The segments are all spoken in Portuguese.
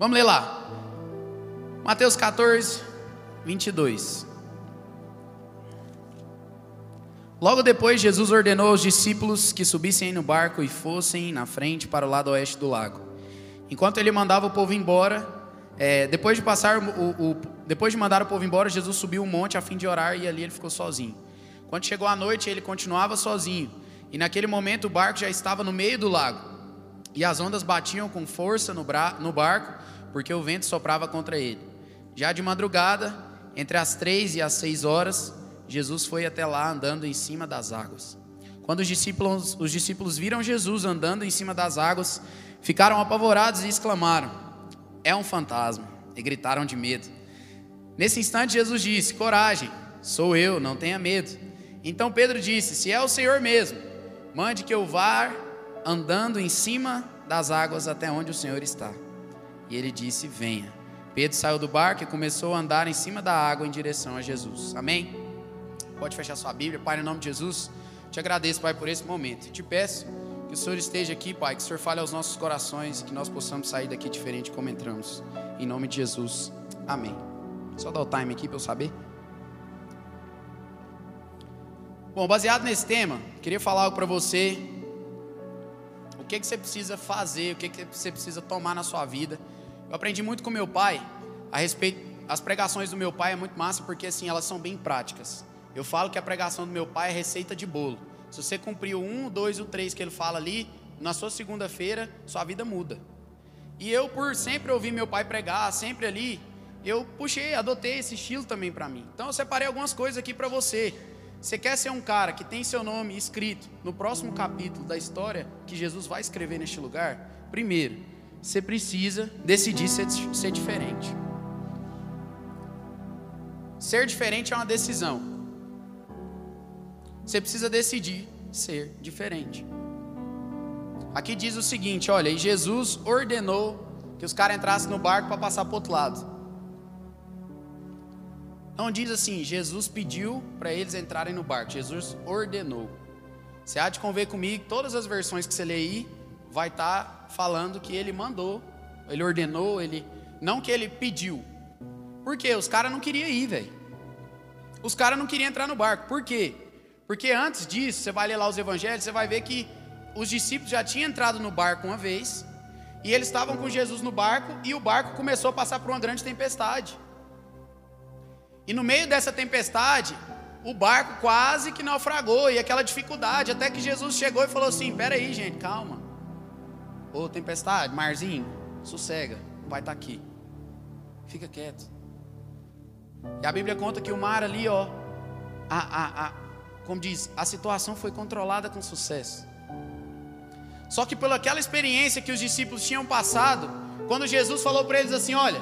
Vamos ler lá. Mateus 14, 22. Logo depois, Jesus ordenou aos discípulos que subissem no barco e fossem na frente para o lado oeste do lago. Enquanto ele mandava o povo embora, é, depois de passar o, o, depois de mandar o povo embora, Jesus subiu um monte a fim de orar e ali ele ficou sozinho. Quando chegou a noite, ele continuava sozinho. E naquele momento o barco já estava no meio do lago. E as ondas batiam com força no, no barco, porque o vento soprava contra ele. Já de madrugada, entre as três e as seis horas, Jesus foi até lá andando em cima das águas. Quando os discípulos, os discípulos viram Jesus andando em cima das águas, ficaram apavorados e exclamaram: É um fantasma! E gritaram de medo. Nesse instante, Jesus disse: Coragem, sou eu, não tenha medo. Então Pedro disse: Se é o Senhor mesmo, mande que eu vá andando em cima das águas até onde o Senhor está. E ele disse: Venha. Pedro saiu do barco e começou a andar em cima da água em direção a Jesus. Amém? Pode fechar sua Bíblia, Pai, no nome de Jesus. Te agradeço, Pai, por esse momento. Te peço que o Senhor esteja aqui, Pai, que o Senhor fale aos nossos corações e que nós possamos sair daqui diferente como entramos. Em nome de Jesus. Amém. Só dar o time aqui para eu saber. Bom, baseado nesse tema, queria falar algo para você. O que, que você precisa fazer, o que, que você precisa tomar na sua vida. Eu aprendi muito com meu pai a respeito. As pregações do meu pai é muito massa porque assim elas são bem práticas. Eu falo que a pregação do meu pai é receita de bolo. Se você cumprir o 1, o 2 e o 3 que ele fala ali, na sua segunda-feira, sua vida muda. E eu, por sempre ouvir meu pai pregar, sempre ali, eu puxei, adotei esse estilo também para mim. Então eu separei algumas coisas aqui para você. Você quer ser um cara que tem seu nome escrito no próximo capítulo da história que Jesus vai escrever neste lugar? Primeiro, você precisa decidir ser, ser diferente. Ser diferente é uma decisão. Você precisa decidir ser diferente. Aqui diz o seguinte: olha, e Jesus ordenou que os caras entrassem no barco para passar para o outro lado. Não diz assim, Jesus pediu para eles entrarem no barco, Jesus ordenou. Você há de conver comigo, todas as versões que você lê aí, vai estar tá falando que ele mandou, ele ordenou, ele. Não que ele pediu. Por quê? Os caras não queriam ir, velho. Os caras não queriam entrar no barco. Por quê? Porque antes disso, você vai ler lá os evangelhos, você vai ver que os discípulos já tinham entrado no barco uma vez, e eles estavam com Jesus no barco, e o barco começou a passar por uma grande tempestade. E no meio dessa tempestade, o barco quase que naufragou, e aquela dificuldade, até que Jesus chegou e falou assim: Pera aí, gente, calma. Ô tempestade, marzinho, sossega, vai estar tá aqui. Fica quieto. E a Bíblia conta que o mar ali, ó, a, a, a, como diz, a situação foi controlada com sucesso. Só que pela aquela experiência que os discípulos tinham passado, quando Jesus falou para eles assim: Olha,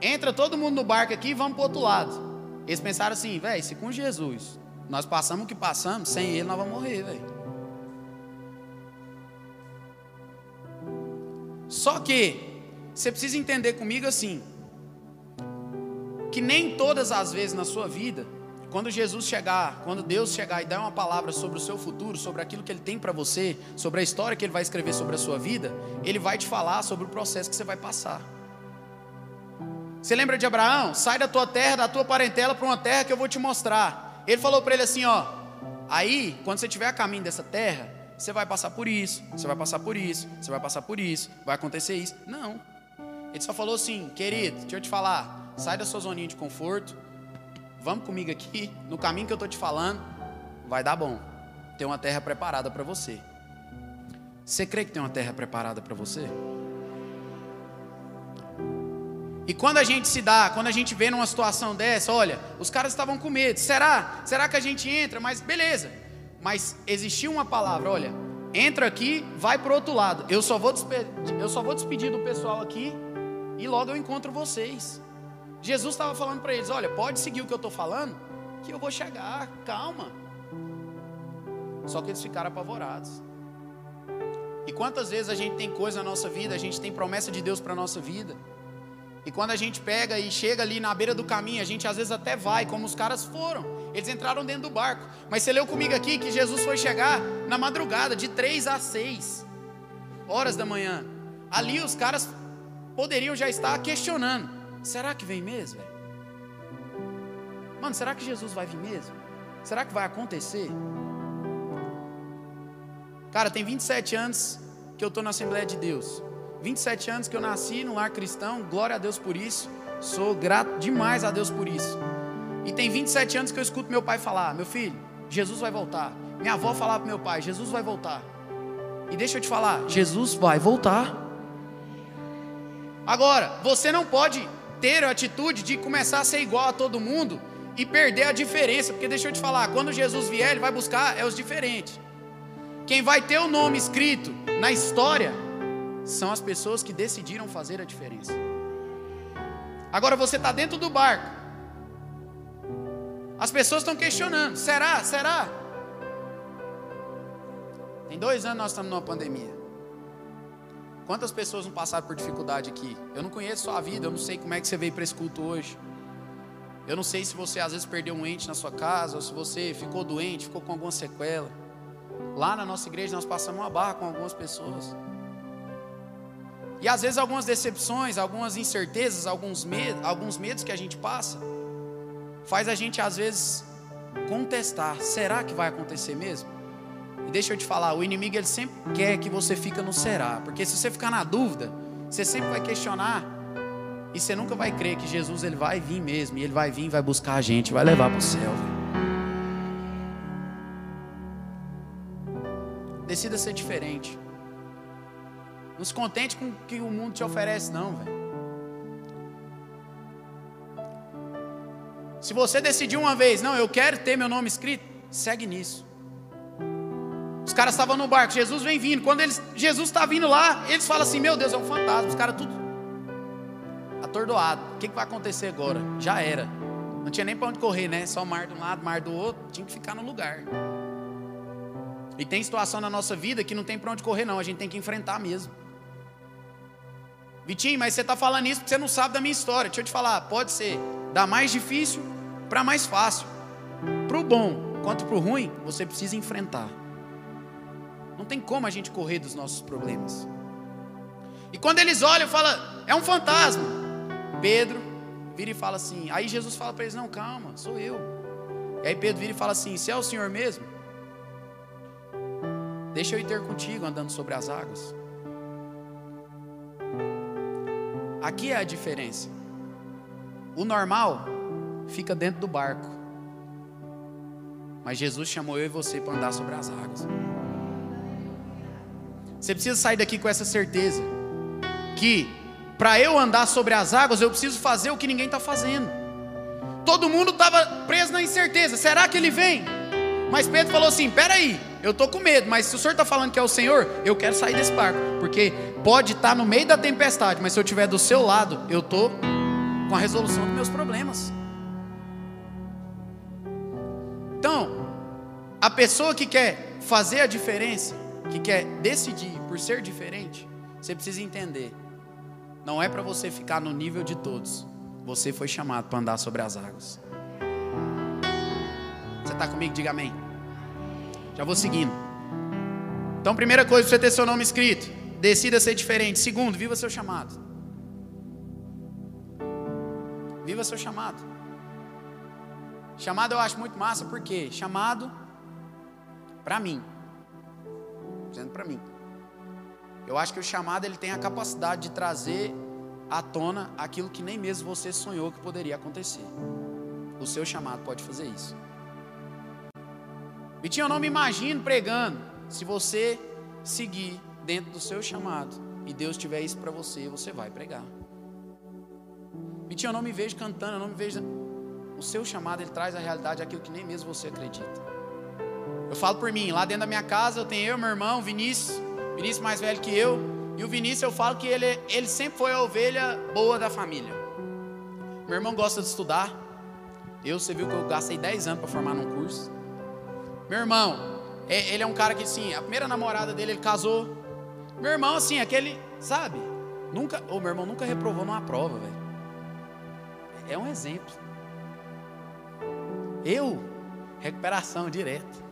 entra todo mundo no barco aqui e vamos para o outro lado. Eles pensaram assim: velho, se com Jesus nós passamos o que passamos, sem Ele nós vamos morrer, velho. Só que você precisa entender comigo assim: que nem todas as vezes na sua vida quando Jesus chegar, quando Deus chegar e dar uma palavra sobre o seu futuro, sobre aquilo que Ele tem para você, sobre a história que Ele vai escrever sobre a sua vida, Ele vai te falar sobre o processo que você vai passar. Você lembra de Abraão? Sai da tua terra, da tua parentela para uma terra que eu vou te mostrar. Ele falou para ele assim: ó, aí, quando você estiver a caminho dessa terra, você vai passar por isso, você vai passar por isso, você vai passar por isso, vai acontecer isso. Não. Ele só falou assim, querido, deixa eu te falar, sai da sua zoninha de conforto, Vamos comigo aqui, no caminho que eu estou te falando, vai dar bom. Tem uma terra preparada para você. Você crê que tem uma terra preparada para você? E quando a gente se dá, quando a gente vê numa situação dessa, olha, os caras estavam com medo. Será? Será que a gente entra? Mas beleza. Mas existia uma palavra, olha, entra aqui, vai para o outro lado. Eu só vou despedir, eu só vou despedir do pessoal aqui e logo eu encontro vocês. Jesus estava falando para eles: olha, pode seguir o que eu estou falando, que eu vou chegar, calma. Só que eles ficaram apavorados. E quantas vezes a gente tem coisa na nossa vida, a gente tem promessa de Deus para a nossa vida. E quando a gente pega e chega ali na beira do caminho, a gente às vezes até vai, como os caras foram. Eles entraram dentro do barco. Mas você leu comigo aqui que Jesus foi chegar na madrugada, de três a seis horas da manhã. Ali os caras poderiam já estar questionando: será que vem mesmo? Véio? Mano, será que Jesus vai vir mesmo? Será que vai acontecer? Cara, tem 27 anos que eu estou na Assembleia de Deus. 27 anos que eu nasci no lar cristão, glória a Deus por isso. Sou grato demais a Deus por isso. E tem 27 anos que eu escuto meu pai falar: Meu filho, Jesus vai voltar. Minha avó falava para meu pai: Jesus vai voltar. E deixa eu te falar: Jesus vai voltar. Agora, você não pode ter a atitude de começar a ser igual a todo mundo e perder a diferença, porque deixa eu te falar: quando Jesus vier, ele vai buscar é os diferentes. Quem vai ter o nome escrito na história são as pessoas que decidiram fazer a diferença. Agora você está dentro do barco. As pessoas estão questionando: será? Será? Tem dois anos nós estamos numa pandemia. Quantas pessoas não passaram por dificuldade aqui? Eu não conheço sua vida, eu não sei como é que você veio para esse culto hoje. Eu não sei se você às vezes perdeu um ente na sua casa, ou se você ficou doente, ficou com alguma sequela. Lá na nossa igreja nós passamos uma barra com algumas pessoas. E às vezes algumas decepções, algumas incertezas, alguns medos, alguns medos que a gente passa, faz a gente às vezes contestar: será que vai acontecer mesmo? E deixa eu te falar, o inimigo ele sempre quer que você fica no será, porque se você ficar na dúvida, você sempre vai questionar e você nunca vai crer que Jesus ele vai vir mesmo, e ele vai vir, vai buscar a gente, vai levar para o céu. Decida ser diferente. Não se contente com o que o mundo te oferece, não, velho. Se você decidiu uma vez, não, eu quero ter meu nome escrito, segue nisso. Os caras estavam no barco, Jesus vem vindo. Quando eles, Jesus está vindo lá, eles falam assim: Meu Deus, é um fantasma. Os caras tudo atordoado. O que, que vai acontecer agora? Já era. Não tinha nem para onde correr, né? Só mar de um lado, mar do outro. Tinha que ficar no lugar. E tem situação na nossa vida que não tem para onde correr, não. A gente tem que enfrentar mesmo. Vitinho, mas você está falando isso porque você não sabe da minha história. Deixa eu te falar, pode ser da mais difícil para mais fácil. Para o bom quanto para o ruim, você precisa enfrentar. Não tem como a gente correr dos nossos problemas. E quando eles olham, fala, é um fantasma. Pedro vira e fala assim. Aí Jesus fala para eles: Não, calma, sou eu. E aí Pedro vira e fala assim: Se é o Senhor mesmo, Deixa eu ir ter contigo andando sobre as águas. Aqui é a diferença. O normal fica dentro do barco. Mas Jesus chamou eu e você para andar sobre as águas. Você precisa sair daqui com essa certeza que para eu andar sobre as águas eu preciso fazer o que ninguém está fazendo. Todo mundo estava preso na incerteza. Será que ele vem? Mas Pedro falou assim: peraí, eu estou com medo, mas se o senhor está falando que é o Senhor, eu quero sair desse barco, porque pode estar tá no meio da tempestade, mas se eu estiver do seu lado, eu estou com a resolução dos meus problemas. Então, a pessoa que quer fazer a diferença, que quer decidir por ser diferente, você precisa entender, não é para você ficar no nível de todos, você foi chamado para andar sobre as águas. Você está comigo? Diga amém. Já vou seguindo. Então, primeira coisa, você ter seu nome escrito. Decida ser diferente. Segundo, viva seu chamado. Viva seu chamado. Chamado eu acho muito massa, porque chamado para mim. Dizendo para mim. Eu acho que o chamado ele tem a capacidade de trazer à tona aquilo que nem mesmo você sonhou que poderia acontecer. O seu chamado pode fazer isso. Vitinho, eu não me imagino pregando. Se você seguir dentro do seu chamado e Deus tiver isso para você, você vai pregar. Vitinho, eu não me vejo cantando, eu não me vejo. O seu chamado, ele traz a realidade aquilo que nem mesmo você acredita. Eu falo por mim, lá dentro da minha casa eu tenho eu, meu irmão, Vinícius, Vinícius mais velho que eu, e o Vinícius eu falo que ele, ele sempre foi a ovelha boa da família. Meu irmão gosta de estudar. Eu, você viu que eu gastei 10 anos para formar num curso. Meu irmão, é, ele é um cara que, assim, a primeira namorada dele, ele casou. Meu irmão, assim, aquele, sabe? Nunca, o meu irmão nunca reprovou numa prova, velho. É um exemplo. Eu, recuperação direta.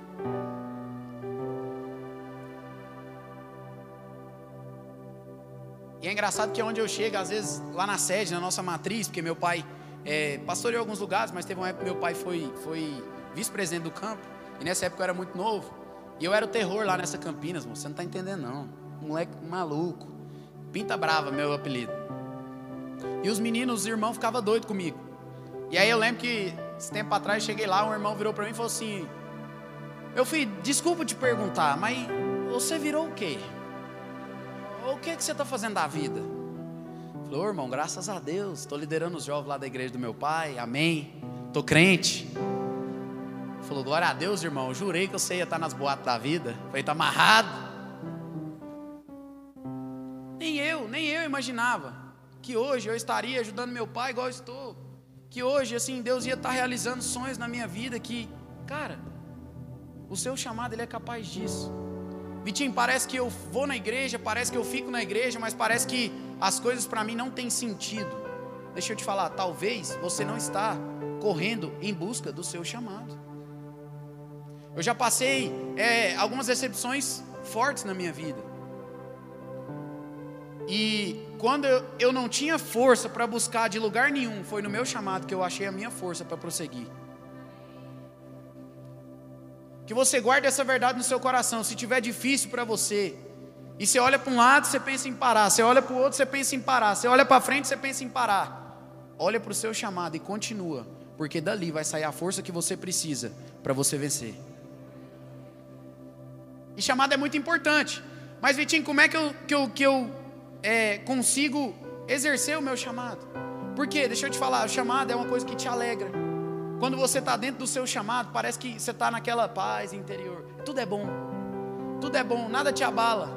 E é engraçado que onde eu chego, às vezes lá na sede, na nossa matriz, porque meu pai é, pastoreou alguns lugares, mas teve uma época que meu pai foi, foi vice-presidente do campo. E nessa época eu era muito novo. E eu era o terror lá nessa Campinas, você não está entendendo não. Moleque maluco. Pinta Brava, meu apelido. E os meninos, os irmãos, ficavam doidos comigo. E aí eu lembro que, esse tempo atrás, cheguei lá, um irmão virou para mim e falou assim: Meu filho, desculpa te perguntar, mas você virou o quê? O que, é que você está fazendo da vida? Falou, irmão, graças a Deus, estou liderando os jovens lá da igreja do meu pai, amém. Estou crente. Falou, glória a Deus, irmão. Eu jurei que você ia estar nas boatas da vida. Falei, está amarrado. Nem eu, nem eu imaginava que hoje eu estaria ajudando meu pai igual eu estou. Que hoje, assim, Deus ia estar realizando sonhos na minha vida. Que, cara, o seu chamado, ele é capaz disso. Vitinho, parece que eu vou na igreja, parece que eu fico na igreja, mas parece que as coisas para mim não têm sentido. Deixa eu te falar, talvez você não está correndo em busca do seu chamado. Eu já passei é, algumas decepções fortes na minha vida. E quando eu, eu não tinha força para buscar de lugar nenhum, foi no meu chamado que eu achei a minha força para prosseguir. Que você guarde essa verdade no seu coração. Se tiver difícil para você, e você olha para um lado, você pensa em parar. Você olha para o outro, você pensa em parar. Você olha para frente, você pensa em parar. Olha para o seu chamado e continua, porque dali vai sair a força que você precisa para você vencer. E chamada é muito importante. Mas, Vitinho, como é que eu, que eu, que eu é, consigo exercer o meu chamado? Porque, deixa eu te falar, o chamado é uma coisa que te alegra. Quando você está dentro do seu chamado, parece que você está naquela paz interior. Tudo é bom. Tudo é bom, nada te abala.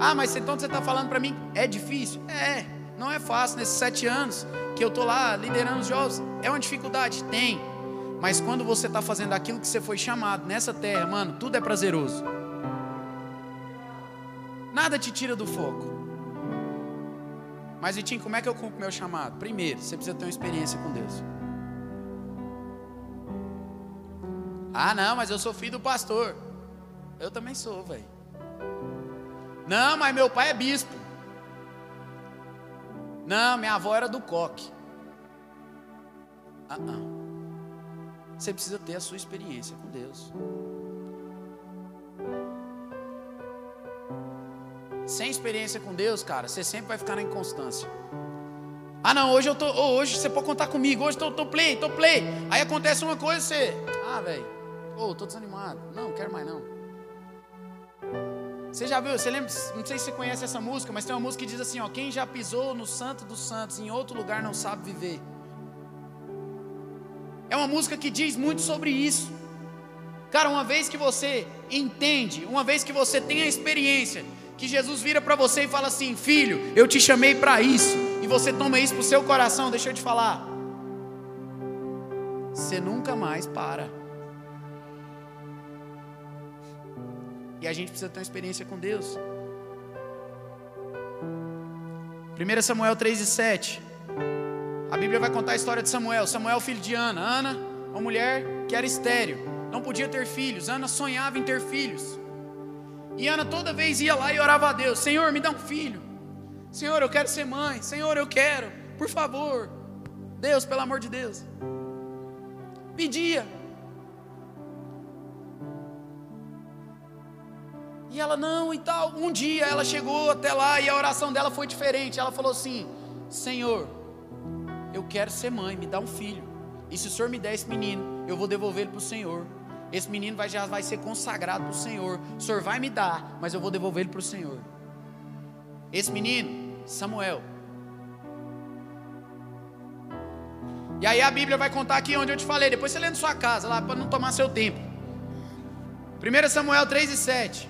Ah, mas então você está falando para mim, é difícil? É, não é fácil. Nesses sete anos que eu estou lá liderando os jovens, é uma dificuldade? Tem. Mas quando você está fazendo aquilo que você foi chamado nessa terra, mano, tudo é prazeroso. Nada te tira do foco. Mas, Vitinho, como é que eu cumpro meu chamado? Primeiro, você precisa ter uma experiência com Deus. Ah, não, mas eu sou filho do pastor. Eu também sou, velho. Não, mas meu pai é bispo. Não, minha avó era do coque. Ah, não. Você precisa ter a sua experiência com Deus. Sem experiência com Deus, cara, você sempre vai ficar na inconstância. Ah, não, hoje eu tô, hoje você pode contar comigo, hoje eu tô, tô play, tô play. Aí acontece uma coisa, você, ah, velho, oh, tô desanimado. Não, não quero mais não. Você já viu, você lembra, não sei se você conhece essa música, mas tem uma música que diz assim, ó, quem já pisou no santo dos santos em outro lugar não sabe viver. É uma música que diz muito sobre isso. Cara, uma vez que você entende, uma vez que você tem a experiência que Jesus vira para você e fala assim: Filho, eu te chamei para isso, e você toma isso para o seu coração, deixa eu te falar. Você nunca mais para. E a gente precisa ter uma experiência com Deus. 1 Samuel 3 e 7. A Bíblia vai contar a história de Samuel. Samuel, filho de Ana. Ana, uma mulher que era estéreo, não podia ter filhos. Ana sonhava em ter filhos. E Ana toda vez ia lá e orava a Deus: Senhor, me dá um filho. Senhor, eu quero ser mãe. Senhor, eu quero. Por favor. Deus, pelo amor de Deus. Pedia. E ela não e tal. Um dia ela chegou até lá e a oração dela foi diferente. Ela falou assim: Senhor, eu quero ser mãe, me dá um filho. E se o Senhor me der esse menino, eu vou devolver ele para o Senhor. Esse menino vai, já vai ser consagrado para o Senhor. O Senhor vai me dar, mas eu vou devolver ele para o Senhor. Esse menino, Samuel. E aí a Bíblia vai contar aqui onde eu te falei. Depois você lê na sua casa, lá, para não tomar seu tempo. 1 Samuel 3 e 7.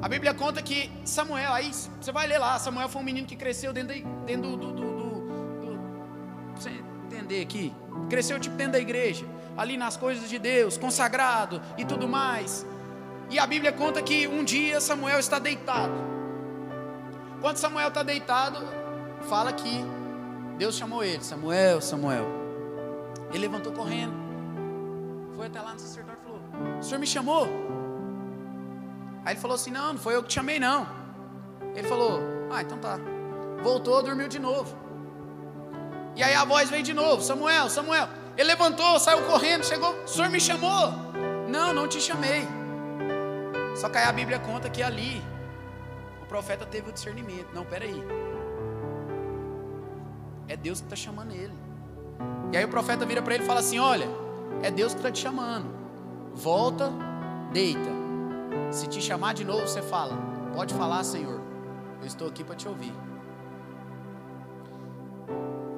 A Bíblia conta que Samuel, aí você vai ler lá, Samuel foi um menino que cresceu dentro, de, dentro do, do, do, do, do. Você entender aqui. Cresceu tipo dentro da igreja ali nas coisas de Deus, consagrado e tudo mais. E a Bíblia conta que um dia Samuel está deitado. Quando Samuel está deitado, fala que Deus chamou ele: Samuel, Samuel. Ele levantou correndo, foi até lá no sacerdote e falou: O senhor me chamou? Aí ele falou assim: Não, não foi eu que te chamei, não. Ele falou: Ah, então tá. voltou, dormiu de novo. E aí a voz veio de novo: Samuel, Samuel. Ele levantou, saiu correndo, chegou: O senhor me chamou? Não, não te chamei. Só que aí a Bíblia conta que ali o profeta teve o discernimento. Não, peraí. É Deus que está chamando ele. E aí o profeta vira para ele e fala assim: Olha, é Deus que está te chamando. Volta, deita. Se te chamar de novo, você fala: Pode falar, Senhor. Eu estou aqui para te ouvir.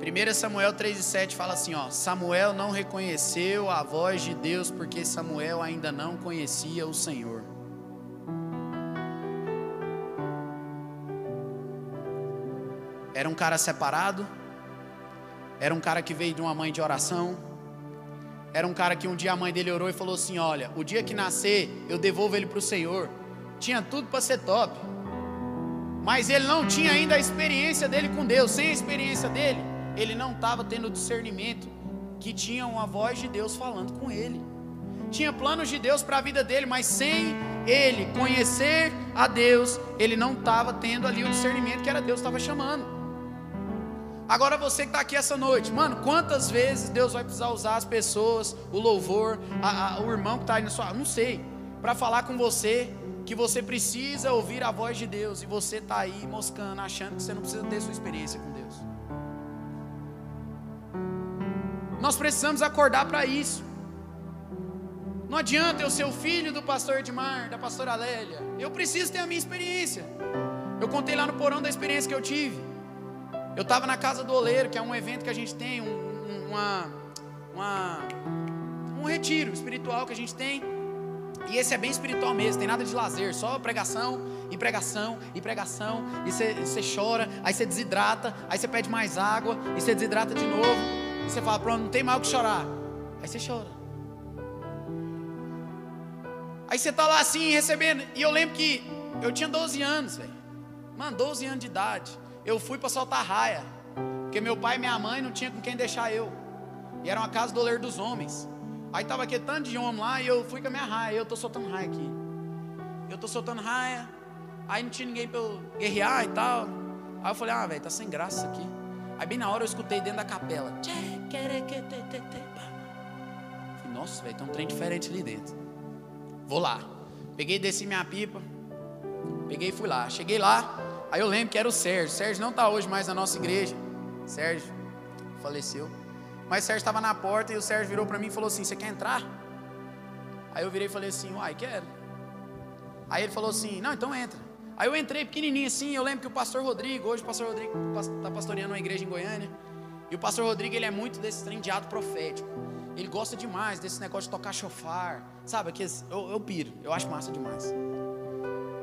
1 Samuel 3,7 fala assim: ó, Samuel não reconheceu a voz de Deus porque Samuel ainda não conhecia o Senhor. Era um cara separado, era um cara que veio de uma mãe de oração, era um cara que um dia a mãe dele orou e falou assim: Olha, o dia que nascer, eu devolvo ele para o Senhor. Tinha tudo para ser top, mas ele não tinha ainda a experiência dele com Deus. Sem a experiência dele, ele não estava tendo discernimento que tinha uma voz de Deus falando com ele. Tinha planos de Deus para a vida dele, mas sem ele conhecer a Deus, ele não estava tendo ali o discernimento que era Deus estava chamando. Agora você que está aqui essa noite, mano, quantas vezes Deus vai precisar usar as pessoas, o louvor, a, a, o irmão que está aí na sua, não sei, para falar com você que você precisa ouvir a voz de Deus e você está aí moscando, achando que você não precisa ter sua experiência com Deus. Nós precisamos acordar para isso. Não adianta eu ser o filho do pastor Edmar, da pastora Lélia. Eu preciso ter a minha experiência. Eu contei lá no porão da experiência que eu tive. Eu estava na casa do oleiro, que é um evento que a gente tem, um, uma, uma, um retiro espiritual que a gente tem. E esse é bem espiritual mesmo, tem nada de lazer, só pregação e pregação e pregação. E você chora, aí você desidrata, aí você pede mais água, e você desidrata de novo. Você fala, pronto, não tem o que chorar. Aí você chora. Aí você está lá assim, recebendo. E eu lembro que eu tinha 12 anos, velho. Mano, 12 anos de idade eu fui para soltar raia, porque meu pai e minha mãe não tinha com quem deixar eu. E era uma casa do oleiro dos homens. Aí tava aqui tanto de homem lá e eu fui com a minha raia. Eu tô soltando raia aqui. Eu tô soltando raia. Aí não tinha ninguém para eu guerrear e tal. Aí eu falei, ah, velho, tá sem graça aqui. Aí bem na hora eu escutei dentro da capela. Falei, nossa, velho, tem um trem diferente ali dentro. Vou lá. Peguei, desci minha pipa. Peguei e fui lá. Cheguei lá. Aí eu lembro que era o Sérgio. Sérgio não está hoje mais na nossa igreja. Sérgio faleceu. Mas Sérgio estava na porta e o Sérgio virou para mim e falou assim: Você quer entrar? Aí eu virei e falei assim: Uai, quero. Aí ele falou assim: Não, então entra. Aí eu entrei pequenininho assim. Eu lembro que o pastor Rodrigo, hoje o pastor Rodrigo está pastoreando uma igreja em Goiânia. E o pastor Rodrigo, ele é muito desse trem de ato profético. Ele gosta demais desse negócio de tocar chofar. Sabe? Que eu, eu piro, eu acho massa demais.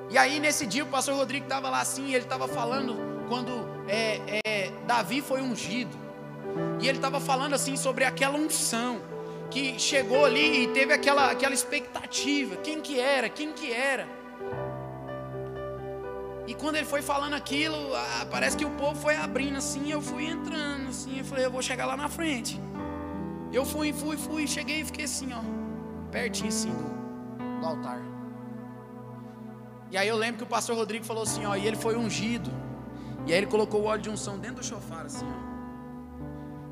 E aí nesse dia o pastor Rodrigo estava lá assim, ele estava falando quando é, é, Davi foi ungido. E ele estava falando assim sobre aquela unção que chegou ali e teve aquela, aquela expectativa. Quem que era? Quem que era? E quando ele foi falando aquilo, ah, parece que o povo foi abrindo assim, eu fui entrando assim, eu falei, eu vou chegar lá na frente. Eu fui, fui, fui, cheguei e fiquei assim, ó, pertinho assim do, do altar. E aí eu lembro que o pastor Rodrigo falou assim, ó, e ele foi ungido. E aí ele colocou o óleo de unção dentro do chofar assim, ó.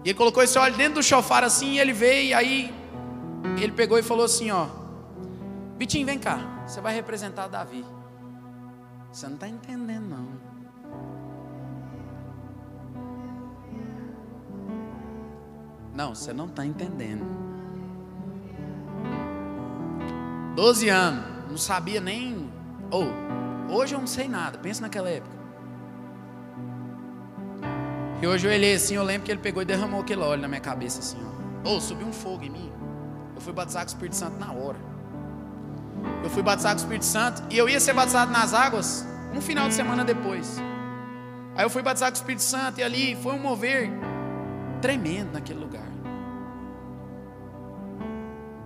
E ele colocou esse óleo dentro do chofar assim, e ele veio e aí ele pegou e falou assim, ó: Bitinho, vem cá, você vai representar Davi. Você não está entendendo não. Não, você não está entendendo. Doze anos, não sabia nem ou, oh, hoje eu não sei nada, pensa naquela época. E hoje eu olhei assim, eu lembro que ele pegou e derramou aquele óleo na minha cabeça assim, ó. Ou oh, subiu um fogo em mim. Eu fui batizado com o Espírito Santo na hora. Eu fui batizado com o Espírito Santo e eu ia ser batizado nas águas um final de semana depois. Aí eu fui batizado com o Espírito Santo e ali foi um mover tremendo naquele lugar.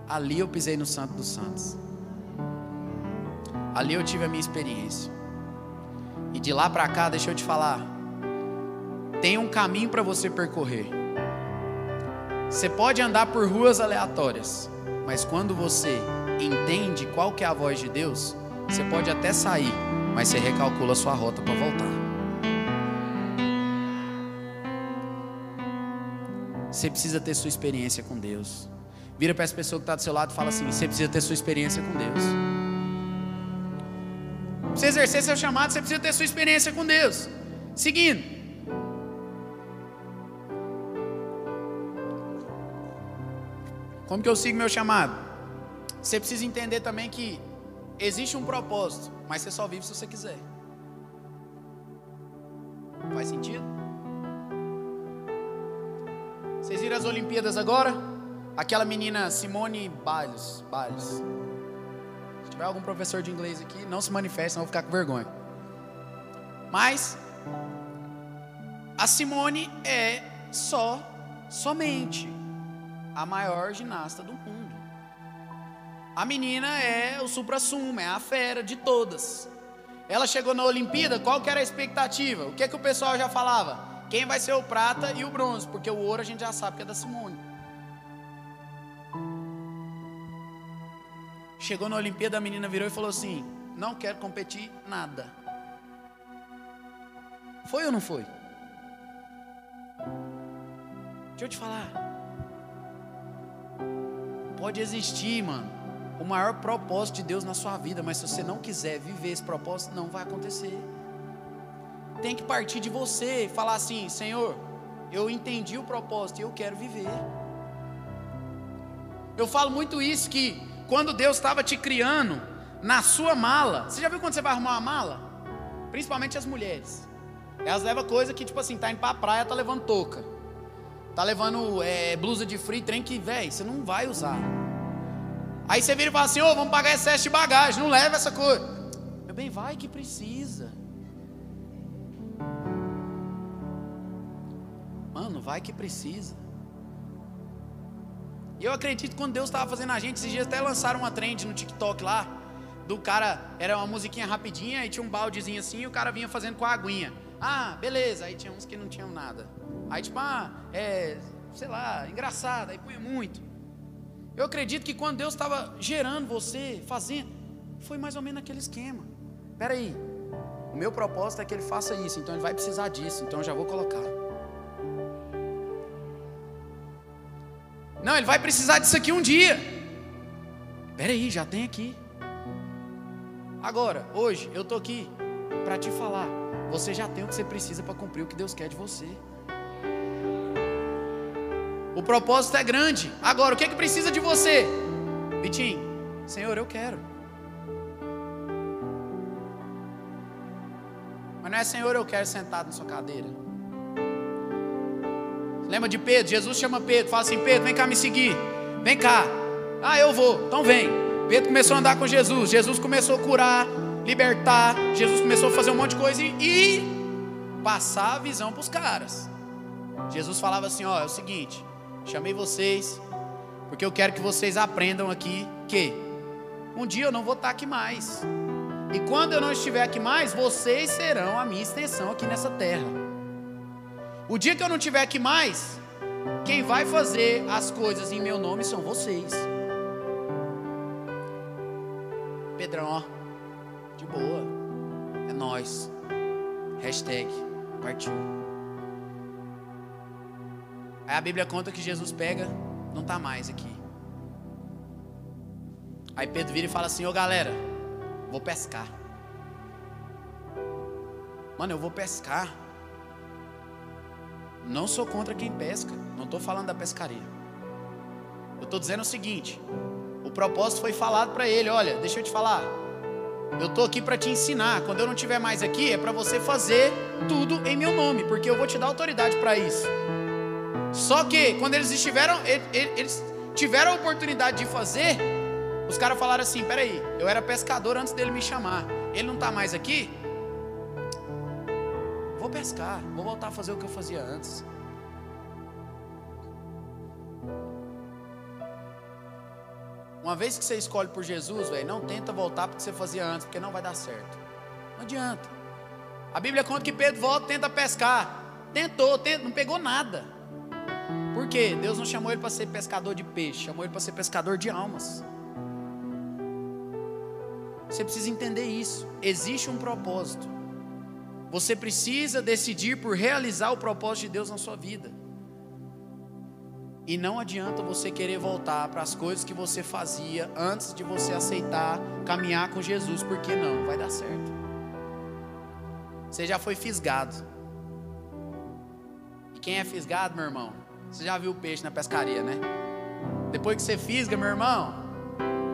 Ali eu pisei no Santo dos Santos. Ali eu tive a minha experiência. E de lá para cá, deixa eu te falar, tem um caminho para você percorrer. Você pode andar por ruas aleatórias, mas quando você entende qual que é a voz de Deus, você pode até sair, mas você recalcula a sua rota para voltar. Você precisa ter sua experiência com Deus. Vira para essa pessoa que está do seu lado e fala assim: você precisa ter sua experiência com Deus. Para você exercer seu chamado, você precisa ter sua experiência com Deus. Seguindo. Como que eu sigo meu chamado? Você precisa entender também que existe um propósito, mas você só vive se você quiser. Faz sentido? Vocês viram as Olimpíadas agora? Aquela menina Simone Biles, Biles. Se tiver algum professor de inglês aqui, não se manifeste, senão eu vou ficar com vergonha. Mas a Simone é só, somente a maior ginasta do mundo. A menina é o supra-sumo, é a fera de todas. Ela chegou na Olimpíada, qual que era a expectativa? O que, é que o pessoal já falava? Quem vai ser o prata e o bronze? Porque o ouro a gente já sabe que é da Simone. Chegou na Olimpíada, a menina virou e falou assim: Não quero competir nada. Foi ou não foi? Deixa eu te falar. Pode existir, mano, o maior propósito de Deus na sua vida, mas se você não quiser viver esse propósito, não vai acontecer. Tem que partir de você, falar assim: Senhor, eu entendi o propósito e eu quero viver. Eu falo muito isso que quando Deus estava te criando na sua mala, você já viu quando você vai arrumar uma mala? Principalmente as mulheres. Elas levam coisa que, tipo assim, tá indo pra praia, tá levando touca. Tá levando é, blusa de frio, trem que, velho, você não vai usar. Aí você vira e fala assim, ô, oh, vamos pagar excesso de bagagem, não leva essa coisa. Meu bem, vai que precisa. Mano, vai que precisa. E eu acredito que quando Deus estava fazendo a gente, esses dias até lançaram uma trend no TikTok lá, do cara, era uma musiquinha rapidinha, e tinha um baldezinho assim, e o cara vinha fazendo com a aguinha. Ah, beleza, aí tinha uns que não tinham nada. Aí tipo, ah, é, sei lá, engraçado, aí punha muito. Eu acredito que quando Deus estava gerando você, fazendo, foi mais ou menos aquele esquema. Espera aí, o meu propósito é que ele faça isso, então ele vai precisar disso, então eu já vou colocar. Não, ele vai precisar disso aqui um dia. Espera aí, já tem aqui. Agora, hoje, eu estou aqui para te falar. Você já tem o que você precisa para cumprir o que Deus quer de você. O propósito é grande. Agora, o que é que precisa de você? Vitinho, Senhor, eu quero. Mas não é Senhor, eu quero sentado na sua cadeira. Lembra de Pedro? Jesus chama Pedro, fala assim: Pedro, vem cá me seguir. Vem cá. Ah, eu vou. Então vem. Pedro começou a andar com Jesus. Jesus começou a curar, libertar. Jesus começou a fazer um monte de coisa e, e passar a visão para os caras. Jesus falava assim: Ó, é o seguinte. Chamei vocês porque eu quero que vocês aprendam aqui que um dia eu não vou estar aqui mais. E quando eu não estiver aqui mais, vocês serão a minha extensão aqui nessa terra. O dia que eu não estiver aqui mais, quem vai fazer as coisas em meu nome são vocês. Pedrão, ó, de boa. É nós. Hashtag partiu. Aí a Bíblia conta que Jesus pega, não está mais aqui. Aí Pedro vira e fala assim: Ô galera, vou pescar. Mano, eu vou pescar. Não sou contra quem pesca. Não estou falando da pescaria. Eu estou dizendo o seguinte: o propósito foi falado para ele: olha, deixa eu te falar. Eu estou aqui para te ensinar. Quando eu não estiver mais aqui, é para você fazer tudo em meu nome, porque eu vou te dar autoridade para isso. Só que quando eles estiveram, eles tiveram a oportunidade de fazer, os caras falaram assim: peraí, eu era pescador antes dele me chamar. Ele não está mais aqui? Vou pescar, vou voltar a fazer o que eu fazia antes. Uma vez que você escolhe por Jesus, velho, não tenta voltar para o que você fazia antes, porque não vai dar certo. Não adianta. A Bíblia conta que Pedro volta, tenta pescar. Tentou, tenta, não pegou nada. Por quê? Deus não chamou ele para ser pescador de peixe, chamou ele para ser pescador de almas. Você precisa entender isso. Existe um propósito. Você precisa decidir por realizar o propósito de Deus na sua vida. E não adianta você querer voltar para as coisas que você fazia antes de você aceitar caminhar com Jesus, porque não, vai dar certo. Você já foi fisgado. E quem é fisgado, meu irmão? Você já viu peixe na pescaria, né? Depois que você fisga, meu irmão,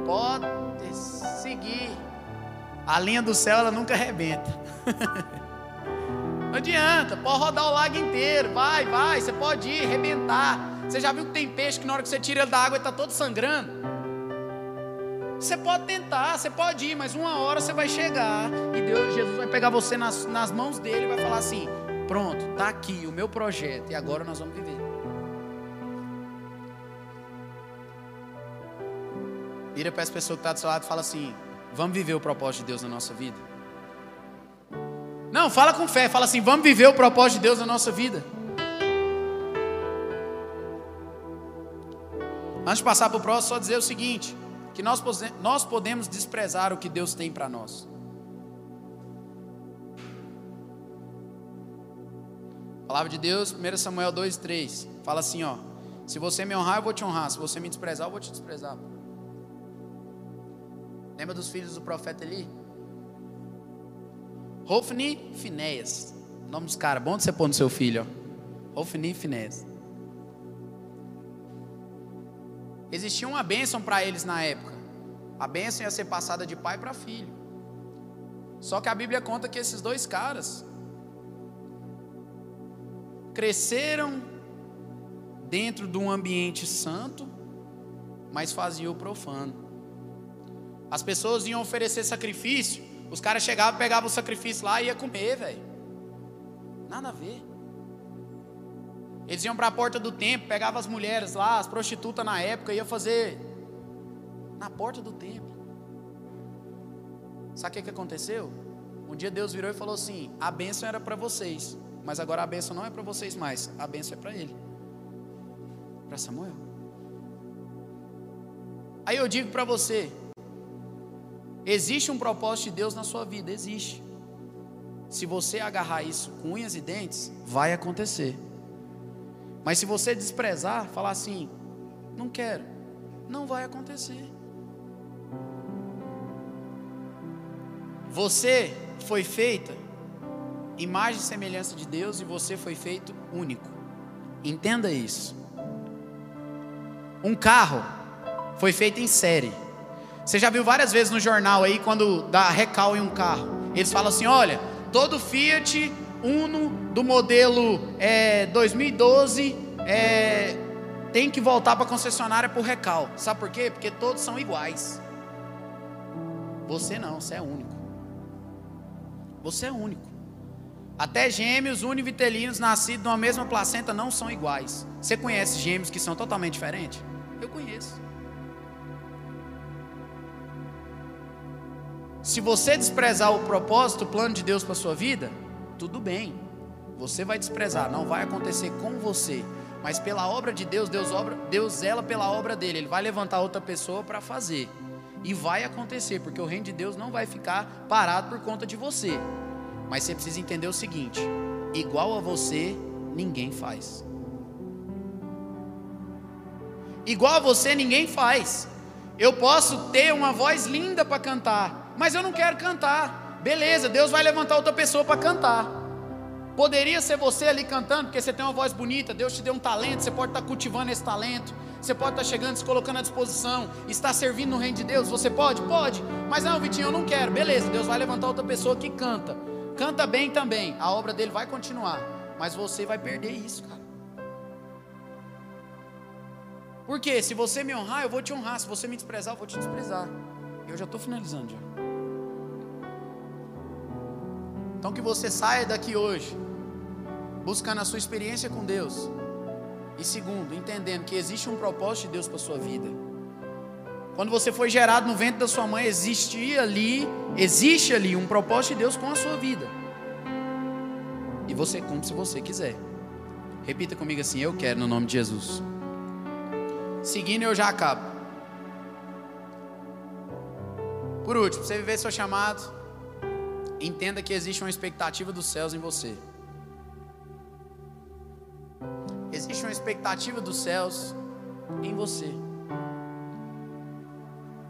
pode seguir. A linha do céu ela nunca arrebenta. Não adianta, pode rodar o lago inteiro, vai, vai, você pode ir, arrebentar. Você já viu que tem peixe que na hora que você tira da água ele está todo sangrando? Você pode tentar, você pode ir, mas uma hora você vai chegar e Deus, Jesus vai pegar você nas, nas mãos dele e vai falar assim: pronto, está aqui o meu projeto e agora nós vamos viver. Vira para essa pessoa que está do seu lado e fala assim: vamos viver o propósito de Deus na nossa vida. Não, fala com fé, fala assim: vamos viver o propósito de Deus na nossa vida. Antes de passar para o próximo, só dizer o seguinte: que nós, nós podemos desprezar o que Deus tem para nós. A palavra de Deus, 1 Samuel 2, 3, fala assim: ó, se você me honrar, eu vou te honrar, se você me desprezar, eu vou te desprezar. Lembra dos filhos do profeta Eli? Hofni e Finéias. Nome dos caras, bom de você pôr no seu filho, ó. Hofni e. Existia uma bênção para eles na época. A bênção ia ser passada de pai para filho. Só que a Bíblia conta que esses dois caras cresceram dentro de um ambiente santo, mas faziam o profano. As pessoas iam oferecer sacrifício, os caras chegavam, pegavam o sacrifício lá e ia comer, velho. Nada a ver. Eles iam para a porta do templo, pegavam as mulheres lá, as prostitutas na época, ia fazer na porta do templo. Sabe o que, que aconteceu? Um dia Deus virou e falou assim: a bênção era para vocês, mas agora a bênção não é para vocês mais, a bênção é para ele, para Samuel. Aí eu digo para você: Existe um propósito de Deus na sua vida, existe. Se você agarrar isso com unhas e dentes, vai acontecer. Mas se você desprezar, falar assim, não quero, não vai acontecer. Você foi feita imagem e semelhança de Deus e você foi feito único. Entenda isso. Um carro foi feito em série. Você já viu várias vezes no jornal aí, quando dá recal em um carro, eles falam assim: olha, todo Fiat Uno do modelo é, 2012 é, tem que voltar para a concessionária por recal. Sabe por quê? Porque todos são iguais. Você não, você é único. Você é único. Até gêmeos univitelinos nascidos numa mesma placenta não são iguais. Você conhece gêmeos que são totalmente diferentes? Eu conheço. Se você desprezar o propósito, o plano de Deus para sua vida, tudo bem. Você vai desprezar, não vai acontecer com você, mas pela obra de Deus, Deus obra, Deus zela pela obra dele. Ele vai levantar outra pessoa para fazer. E vai acontecer, porque o reino de Deus não vai ficar parado por conta de você. Mas você precisa entender o seguinte: igual a você, ninguém faz. Igual a você, ninguém faz. Eu posso ter uma voz linda para cantar, mas eu não quero cantar. Beleza, Deus vai levantar outra pessoa para cantar. Poderia ser você ali cantando, porque você tem uma voz bonita, Deus te deu um talento, você pode estar cultivando esse talento, você pode estar chegando, se colocando à disposição, está servindo no reino de Deus, você pode? Pode, mas não, Vitinho, eu não quero, beleza, Deus vai levantar outra pessoa que canta, canta bem também, a obra dele vai continuar, mas você vai perder isso, cara. Porque se você me honrar, eu vou te honrar, se você me desprezar, eu vou te desprezar. Eu já estou finalizando já. Então que você saia daqui hoje buscando a sua experiência com Deus. E segundo, entendendo que existe um propósito de Deus para a sua vida. Quando você foi gerado no ventre da sua mãe, existia ali, existe ali um propósito de Deus com a sua vida. E você cumpre se você quiser. Repita comigo assim: Eu quero, no nome de Jesus. Seguindo, eu já acabo. Por último, você viver seu chamado entenda que existe uma expectativa dos céus em você. Existe uma expectativa dos céus em você.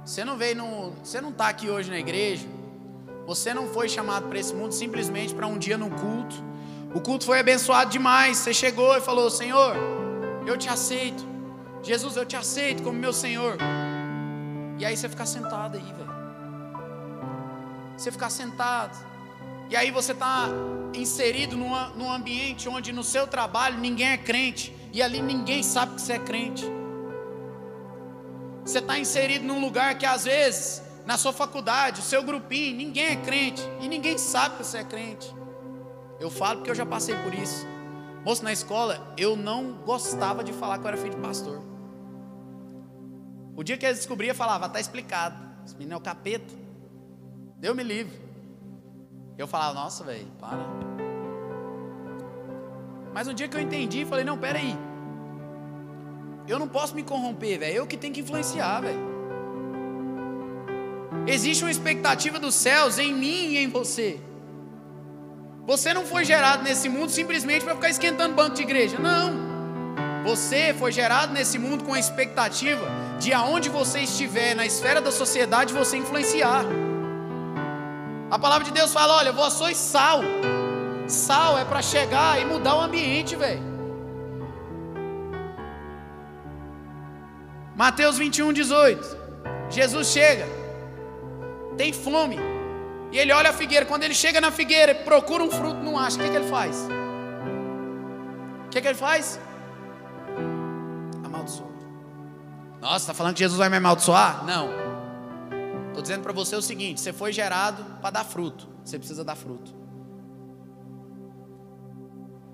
Você não veio no, você não está aqui hoje na igreja. Você não foi chamado para esse mundo simplesmente para um dia no culto. O culto foi abençoado demais. Você chegou e falou: Senhor, eu te aceito. Jesus, eu te aceito como meu Senhor. E aí você fica sentado aí, velho. Você ficar sentado. E aí você está inserido num, num ambiente onde no seu trabalho ninguém é crente. E ali ninguém sabe que você é crente. Você está inserido num lugar que às vezes, na sua faculdade, o seu grupinho, ninguém é crente. E ninguém sabe que você é crente. Eu falo porque eu já passei por isso. Moço, na escola, eu não gostava de falar que eu era filho de pastor. O dia que eles descobriam, falava, tá explicado. Esse menino é o capeta. Deu me livre. Eu falava, nossa, velho, para. Mas um dia que eu entendi, falei, não, pera aí. Eu não posso me corromper, velho. Eu que tenho que influenciar, velho. Existe uma expectativa dos céus em mim e em você. Você não foi gerado nesse mundo simplesmente para ficar esquentando banco de igreja. Não. Você foi gerado nesse mundo com a expectativa de aonde você estiver na esfera da sociedade você influenciar. A palavra de Deus fala: olha, vós sois sal. Sal é para chegar e mudar o ambiente, velho. Mateus 21, 18. Jesus chega, tem fome, e ele olha a figueira. Quando ele chega na figueira, procura um fruto, não acha. O que, que ele faz? O que, que ele faz? Amaldiçoa. Nossa, está falando que Jesus vai me amaldiçoar? Não. Estou dizendo para você o seguinte: você foi gerado para dar fruto. Você precisa dar fruto.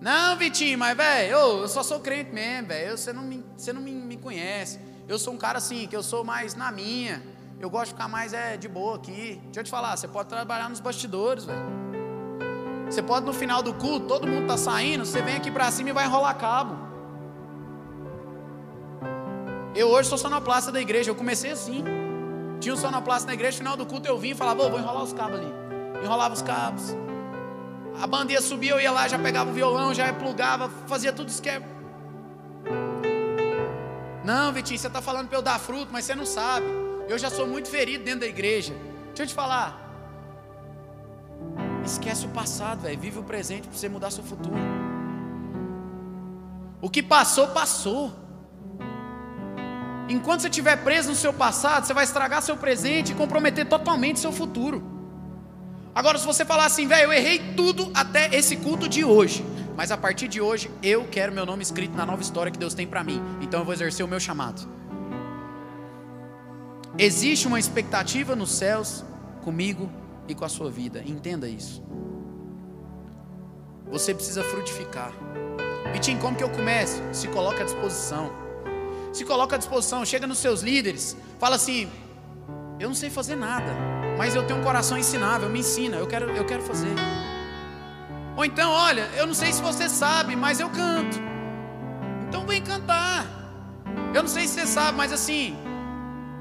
Não, Vitinho, mas velho, eu, eu só sou crente mesmo, velho. Você não, me, você não me, me conhece. Eu sou um cara assim, que eu sou mais na minha. Eu gosto de ficar mais é, de boa aqui. Deixa eu te falar, você pode trabalhar nos bastidores, velho. Você pode no final do culto, todo mundo tá saindo, você vem aqui para cima e vai enrolar cabo. Eu hoje sou sonoplasta da igreja, eu comecei assim. Tinha um sonoplasta na igreja, no final do culto eu vim e falava, vou enrolar os cabos ali. Enrolava os cabos. A bandeira subia, eu ia lá, já pegava o violão, já plugava, fazia tudo esquema. Não, Vitinho, você está falando para eu dar fruto, mas você não sabe. Eu já sou muito ferido dentro da igreja. Deixa eu te falar. Esquece o passado, velho. Vive o presente para você mudar seu futuro. O que passou, passou. Enquanto você estiver preso no seu passado, você vai estragar seu presente e comprometer totalmente seu futuro. Agora, se você falar assim, velho, eu errei tudo até esse culto de hoje, mas a partir de hoje eu quero meu nome escrito na nova história que Deus tem para mim, então eu vou exercer o meu chamado. Existe uma expectativa nos céus comigo e com a sua vida, entenda isso. Você precisa frutificar. Vitinho, como que eu começo? Se coloca à disposição. Se coloca à disposição, chega nos seus líderes, fala assim: Eu não sei fazer nada, mas eu tenho um coração ensinável, me ensina, eu quero, eu quero fazer. Ou então, olha, eu não sei se você sabe, mas eu canto. Então vem cantar. Eu não sei se você sabe, mas assim,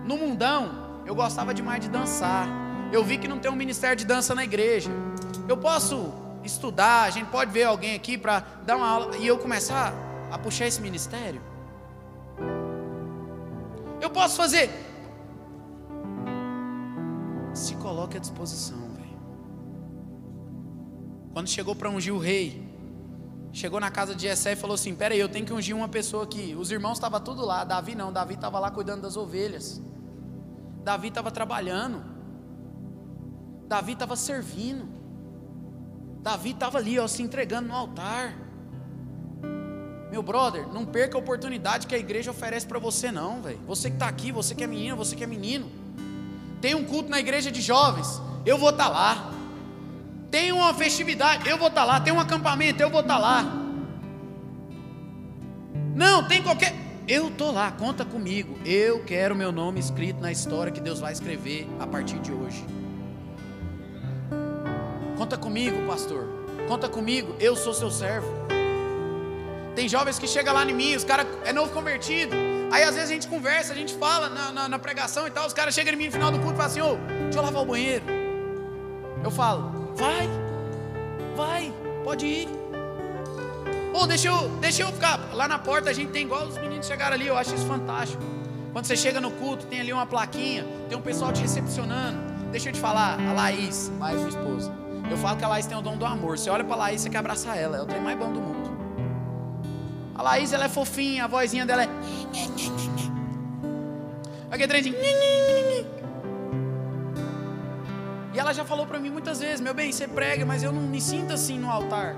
no mundão, eu gostava demais de dançar. Eu vi que não tem um ministério de dança na igreja. Eu posso estudar, a gente pode ver alguém aqui para dar uma aula e eu começar a puxar esse ministério? Eu posso fazer. Se coloque à disposição. Quando chegou para ungir o rei, chegou na casa de Jessé e falou assim: Peraí, eu tenho que ungir uma pessoa aqui. Os irmãos estavam tudo lá. Davi não, Davi estava lá cuidando das ovelhas. Davi estava trabalhando. Davi estava servindo. Davi estava ali, ó, se entregando no altar. Meu brother, não perca a oportunidade que a igreja oferece para você, não, velho. Você que está aqui, você que é menina, você que é menino. Tem um culto na igreja de jovens, eu vou estar tá lá. Tem uma festividade, eu vou estar tá lá. Tem um acampamento, eu vou estar tá lá. Não, tem qualquer. Eu estou lá, conta comigo. Eu quero meu nome escrito na história que Deus vai escrever a partir de hoje. Conta comigo, pastor. Conta comigo, eu sou seu servo. Tem jovens que chegam lá em mim, os caras é novo convertido. Aí às vezes a gente conversa, a gente fala na, na, na pregação e tal. Os caras chegam em mim no final do culto e falam assim: Ô, deixa eu lavar o banheiro. Eu falo, Vai, vai, pode ir. Oh, deixa eu, deixa eu ficar. Lá na porta a gente tem igual os meninos chegaram ali, eu acho isso fantástico. Quando você chega no culto, tem ali uma plaquinha, tem um pessoal te recepcionando. Deixa eu te falar, a Laís, Laís, sua esposa. Eu falo que a Laís tem o dom do amor. Você olha pra Laís, você quer abraçar ela. É o trem mais bom do mundo. A Laís, ela é fofinha, a vozinha dela é. Aquele trem de. E ela já falou para mim muitas vezes: Meu bem, você prega, mas eu não me sinto assim no altar.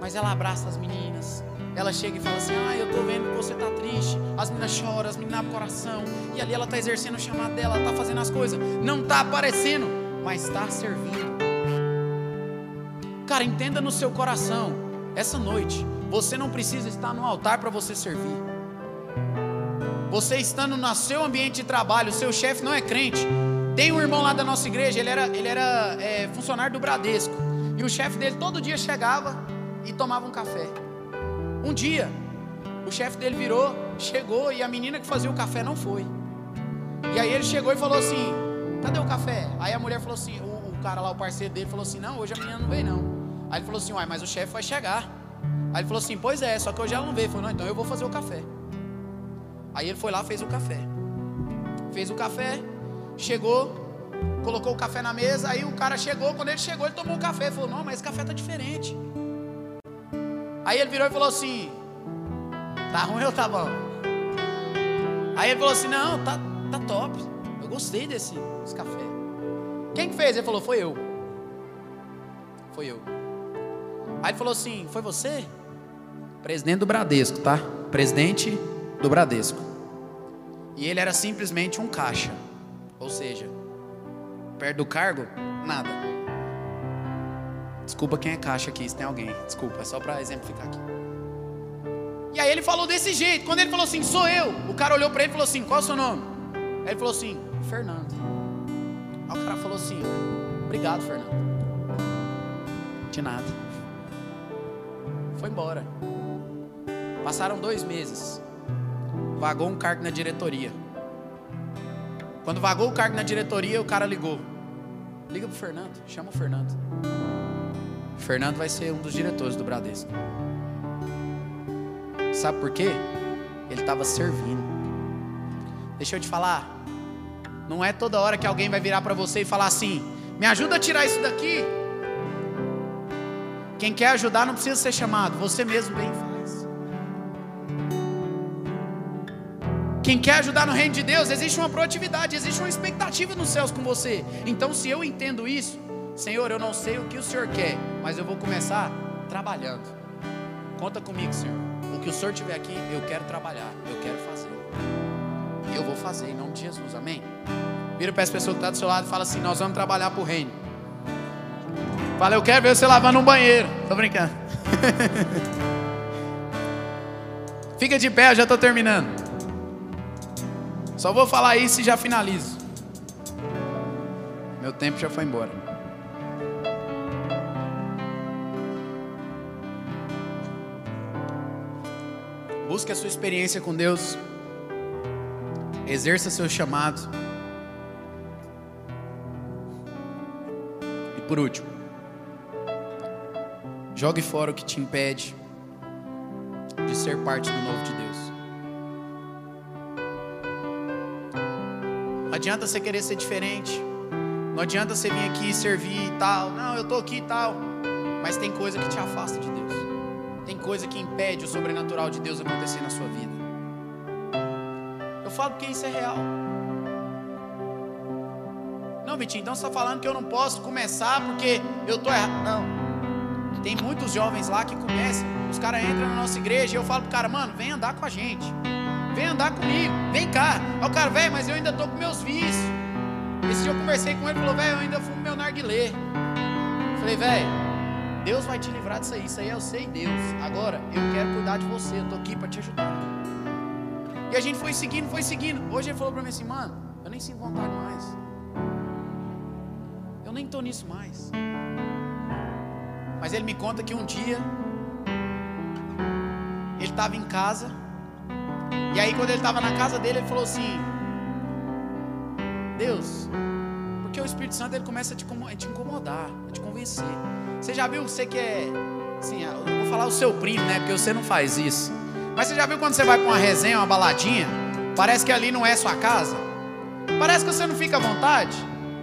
Mas ela abraça as meninas. Ela chega e fala assim: Ah, eu tô vendo que você tá triste. As meninas choram, as meninas abrem o coração. E ali ela tá exercendo o chamado dela, ela tá fazendo as coisas. Não tá aparecendo, mas está servindo. Cara, entenda no seu coração. Essa noite, você não precisa estar no altar para você servir. Você estando no seu ambiente de trabalho, seu chefe não é crente, tem um irmão lá da nossa igreja, ele era, ele era é, funcionário do Bradesco. E o chefe dele todo dia chegava e tomava um café. Um dia, o chefe dele virou, chegou e a menina que fazia o café não foi. E aí ele chegou e falou assim: Cadê o café? Aí a mulher falou assim: o, o cara lá, o parceiro dele, falou assim: Não, hoje a menina não veio não. Aí ele falou assim: Uai, mas o chefe vai chegar. Aí ele falou assim: Pois é, só que hoje ela não veio. Ele falou: Não, então eu vou fazer o café. Aí ele foi lá, fez o café. Fez o café, Chegou, colocou o café na mesa, aí o cara chegou, quando ele chegou, ele tomou um café, falou: "Não, mas esse café tá diferente". Aí ele virou e falou assim: "Tá ruim ou tá bom?" Aí ele falou assim: "Não, tá tá top. Eu gostei desse, desse café". Quem que fez? Ele falou: "Foi eu". Foi eu. Aí ele falou assim: "Foi você?" Presidente do Bradesco, tá? Presidente do Bradesco. E ele era simplesmente um caixa. Ou seja, perto do cargo, nada. Desculpa quem é caixa aqui, se tem alguém. Desculpa, é só para exemplificar aqui. E aí ele falou desse jeito. Quando ele falou assim, sou eu, o cara olhou para ele e falou assim: qual é o seu nome? Aí ele falou assim: Fernando. Aí o cara falou assim: obrigado, Fernando. De nada. Foi embora. Passaram dois meses. Vagou um cargo na diretoria. Quando vagou o cargo na diretoria, o cara ligou. Liga pro Fernando, chama o Fernando. O Fernando vai ser um dos diretores do Bradesco. Sabe por quê? Ele estava servindo. Deixa eu te falar. Não é toda hora que alguém vai virar para você e falar assim: me ajuda a tirar isso daqui. Quem quer ajudar não precisa ser chamado, você mesmo vem Quem quer ajudar no reino de Deus, existe uma proatividade, existe uma expectativa nos céus com você. Então, se eu entendo isso, Senhor, eu não sei o que o Senhor quer, mas eu vou começar trabalhando. Conta comigo, Senhor. O que o Senhor tiver aqui, eu quero trabalhar, eu quero fazer. Eu vou fazer em nome de Jesus, amém? Vira para essa pessoa que está do seu lado e fala assim: Nós vamos trabalhar para o reino. Fala, eu quero ver você lavando um banheiro. Tô brincando. Fica de pé, eu já estou terminando. Só vou falar isso e já finalizo. Meu tempo já foi embora. Busque a sua experiência com Deus. Exerça seu chamado. E por último, jogue fora o que te impede de ser parte do novo de Deus. Adianta você querer ser diferente. Não adianta você vir aqui servir e tal. Não, eu estou aqui e tal. Mas tem coisa que te afasta de Deus. Tem coisa que impede o sobrenatural de Deus acontecer na sua vida. Eu falo porque isso é real. Não, Vitinho, então você está falando que eu não posso começar porque eu estou errado. Não. Tem muitos jovens lá que começam, os caras entram na nossa igreja e eu falo pro cara, mano, vem andar com a gente. Vem andar comigo, vem cá. Aí o cara, velho, mas eu ainda tô com meus vícios. Esse dia eu conversei com ele, falou, velho, eu ainda fumo meu narguilé. Falei, velho, Deus vai te livrar disso aí, isso aí eu sei Deus. Agora, eu quero cuidar de você, eu tô aqui para te ajudar. E a gente foi seguindo, foi seguindo. Hoje ele falou para mim assim, mano, eu nem sinto vontade mais. Eu nem tô nisso mais. Mas ele me conta que um dia ele estava em casa e aí, quando ele estava na casa dele, ele falou assim: Deus, porque o Espírito Santo ele começa a te incomodar, a te convencer. Você já viu, você que é, assim, eu vou falar o seu primo, né? Porque você não faz isso. Mas você já viu quando você vai para uma resenha, uma baladinha? Parece que ali não é sua casa. Parece que você não fica à vontade.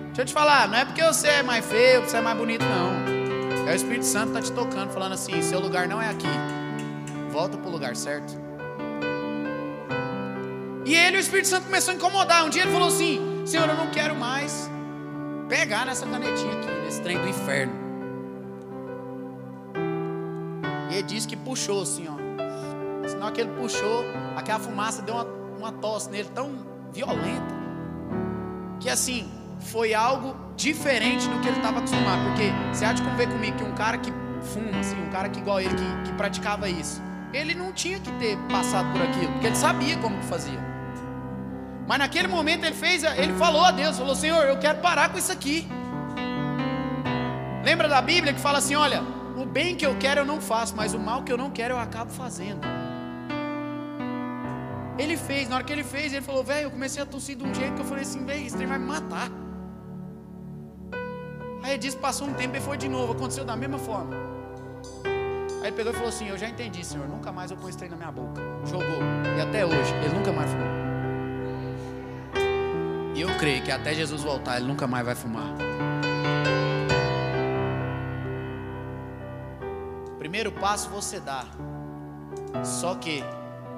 Deixa eu te falar, não é porque você é mais feio, você é mais bonito, não. É o Espírito Santo tá te tocando, falando assim: seu lugar não é aqui. Volta pro lugar certo. E ele, o Espírito Santo, começou a incomodar. Um dia ele falou assim: Senhor, eu não quero mais pegar nessa canetinha aqui, nesse trem do inferno. E ele disse que puxou assim, ó. Senão que ele puxou, aquela fumaça deu uma, uma tosse nele tão violenta. Que assim, foi algo diferente do que ele estava acostumado. Porque você há de conver comigo que um cara que fuma, assim, um cara que igual ele, que, que praticava isso, ele não tinha que ter passado por aquilo, porque ele sabia como que fazia. Mas naquele momento ele fez, ele falou a Deus, falou: Senhor, eu quero parar com isso aqui. Lembra da Bíblia que fala assim: olha, o bem que eu quero eu não faço, mas o mal que eu não quero eu acabo fazendo. Ele fez, na hora que ele fez, ele falou: velho, eu comecei a tossir de um jeito que eu falei assim: velho, esse trem vai me matar. Aí ele disse: passou um tempo e foi de novo, aconteceu da mesma forma. Aí ele pegou e falou assim: Eu já entendi, Senhor, nunca mais eu pôr esse trem na minha boca. Jogou. E até hoje, ele nunca mais fumou. Eu creio que até Jesus voltar, ele nunca mais vai fumar. Primeiro passo você dá. Só que,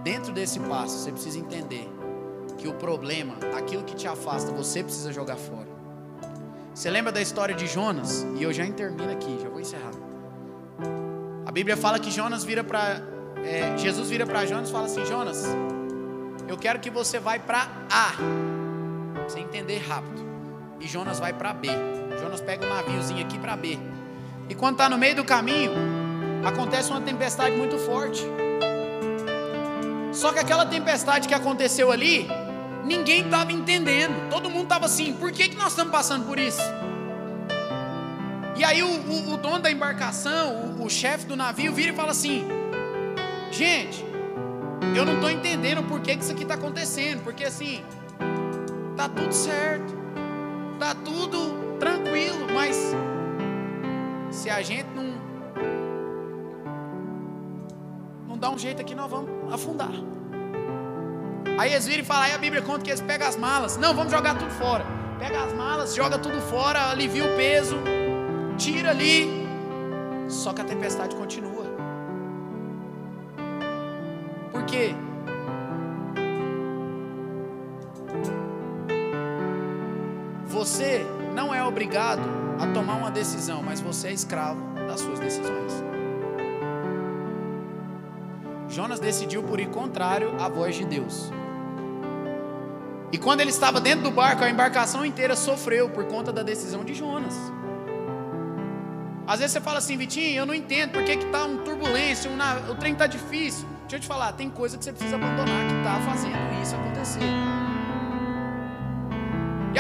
dentro desse passo, você precisa entender que o problema, aquilo que te afasta, você precisa jogar fora. Você lembra da história de Jonas? E eu já termino aqui, já vou encerrar. A Bíblia fala que Jonas vira para é, Jesus vira para Jonas e fala assim: Jonas, eu quero que você vá para A, você entender rápido. E Jonas vai para B. Jonas pega um naviozinho aqui para B. E quando está no meio do caminho, acontece uma tempestade muito forte. Só que aquela tempestade que aconteceu ali, ninguém estava entendendo. Todo mundo estava assim: por que, que nós estamos passando por isso? E aí o, o, o dono da embarcação, o, o chefe do navio, vira e fala assim: Gente, eu não estou entendendo por que, que isso aqui está acontecendo. Porque assim, tá tudo certo, tá tudo tranquilo, mas se a gente não não dá um jeito aqui, nós vamos afundar. Aí eles viram e falam, aí a Bíblia conta que eles pegam as malas. Não, vamos jogar tudo fora. Pega as malas, joga tudo fora, alivia o peso, tira ali. Só que a tempestade continua. Por quê? Você não é obrigado a tomar uma decisão, mas você é escravo das suas decisões. Jonas decidiu por ir contrário à voz de Deus. E quando ele estava dentro do barco, a embarcação inteira sofreu por conta da decisão de Jonas. Às vezes você fala assim, Vitinho, eu não entendo por que está um turbulência, um, o trem está difícil. Deixa eu te falar, tem coisa que você precisa abandonar que está fazendo isso acontecer.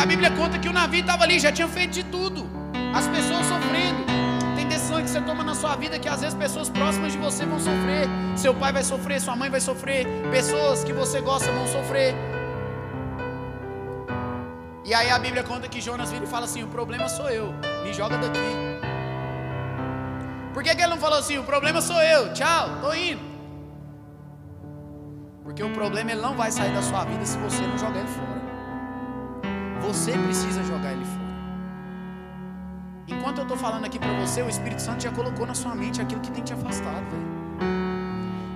A Bíblia conta que o navio estava ali, já tinha feito de tudo. As pessoas sofrendo. Tem decisões que você toma na sua vida que às vezes pessoas próximas de você vão sofrer. Seu pai vai sofrer, sua mãe vai sofrer, pessoas que você gosta vão sofrer. E aí a Bíblia conta que Jonas vira e fala assim: o problema sou eu, me joga daqui. Por que, que ele não falou assim, o problema sou eu, tchau, tô indo? Porque o problema ele não vai sair da sua vida se você não jogar ele fora. Você precisa jogar ele fora. Enquanto eu estou falando aqui para você, o Espírito Santo já colocou na sua mente aquilo que tem te afastado.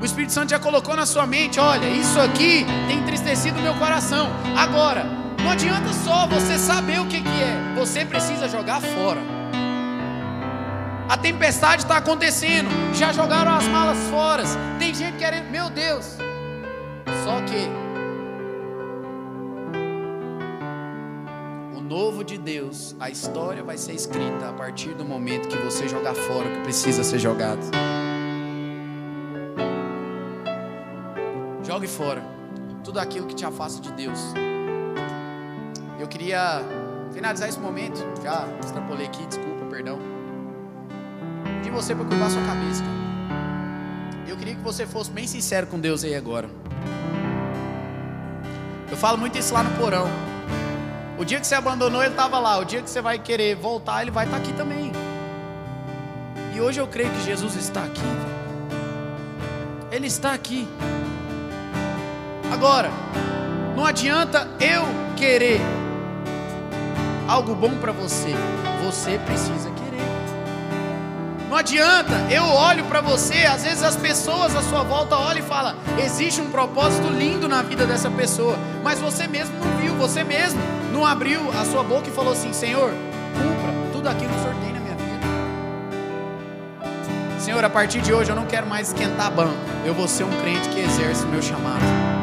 O Espírito Santo já colocou na sua mente: olha, isso aqui tem entristecido o meu coração. Agora, não adianta só você saber o que, que é, você precisa jogar fora. A tempestade está acontecendo, já jogaram as malas fora. Tem gente querendo, meu Deus. Só que novo de Deus, a história vai ser escrita a partir do momento que você jogar fora o que precisa ser jogado. Jogue fora tudo aquilo que te afasta de Deus. Eu queria finalizar esse momento, já extrapolei aqui, desculpa, perdão. De você para curvar sua cabeça, cara. Eu queria que você fosse bem sincero com Deus aí agora. Eu falo muito isso lá no porão. O dia que você abandonou, ele estava lá. O dia que você vai querer voltar, ele vai estar aqui também. E E hoje eu creio que Jesus está aqui. Ele está aqui. Agora, não adianta eu querer algo bom para você. Você precisa querer. Não adianta, eu olho para você, às vezes as pessoas à sua volta olham e falam: existe um propósito lindo na vida dessa pessoa, mas você mesmo não viu, você mesmo não abriu a sua boca e falou assim: Senhor, cumpra tudo aquilo que o Senhor tem na minha vida. Senhor, a partir de hoje eu não quero mais esquentar banco, eu vou ser um crente que exerce o meu chamado.